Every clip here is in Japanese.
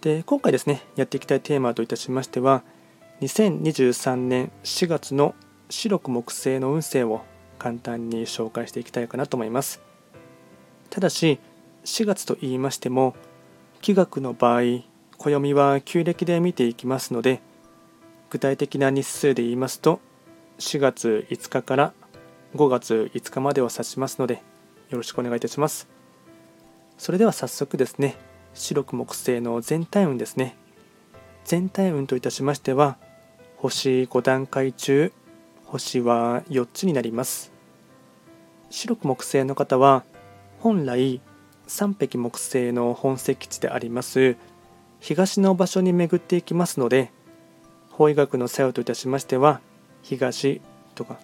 で今回ですねやっていきたいテーマといたしましては2023年4月の白く木星の運勢を簡単に紹介していきたいかなと思います。ただし4月と言いましても気学の場合暦は旧暦で見ていきますので具体的な日数で言いますと4月5日から5月5日までを指しますのでよろしくお願いいたします。それでは早速ですね白く木星の全体運ですね。全体運といたしましては星5段階中星は4つになります。白く木星の方は本来三匹木星の本石地であります東の場所に巡っていきますので法医学の作用といたしましては東とか。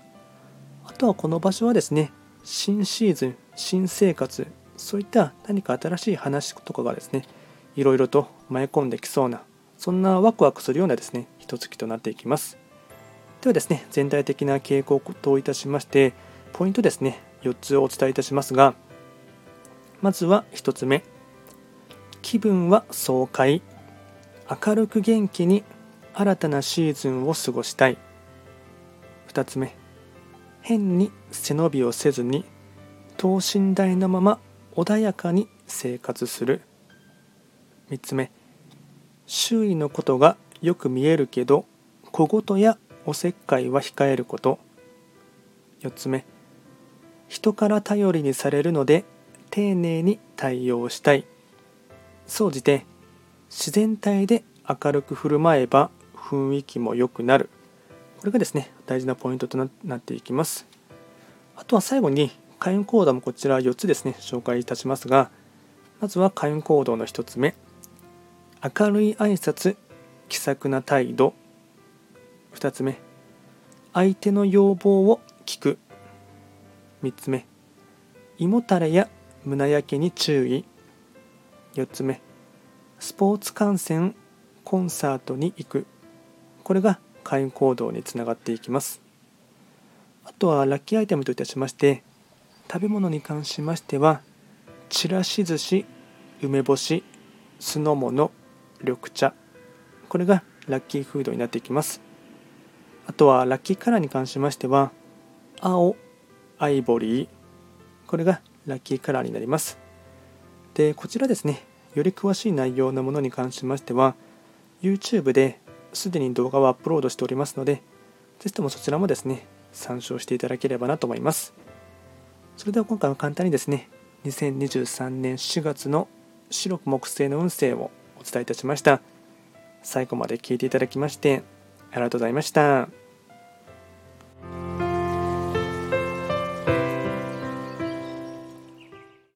あとはこの場所はですね新シーズン新生活そういった何か新しい話とかがですねいろいろと舞い込んできそうなそんなワクワクするようなですね一月となっていきます。ではですね全体的な傾向といたしましてポイントですね4つをお伝えいたしますがまずは1つ目。気分は爽快。明るく元気に新たなシーズンを過ごしたい。2つ目。変に背伸びをせずに等身大のまま穏やかに生活する。3つ目周囲のことがよく見えるけど小言やおせっかいは控えること。4つ目人から頼りにされるので丁寧に対応したい。総じて自然体で明るく振る舞えば雰囲気も良くなる。これがですね大事なポイントとなっていきます。あとは最後に開運行動もこちら4つですね紹介いたしますがまずは開運行動の1つ目。明るい挨拶気さくな態度。2つ目相手の要望を聞く。3つ目胃もたれや胸焼けに注意。4つ目スポーツ観戦コンサートに行く。これが開運行動につながっていきます。あとはラッキーアイテムといたしまして食べ物に関しましてはちらし寿司梅干し酢の物緑茶。これがラッキーフードになっていきます。あとはラッキーカラーに関しましては青アイボリー。これがラッキーカラーになります。でこちらですねより詳しい内容のものに関しましては YouTube ですでに動画をアップロードしておりますのでぜひともそちらもですね参照していただければなと思います。それでは今回は簡単にですね2023年4月の白く木星の運勢をお伝えいたしました最後まで聞いていただきましてありがとうございました。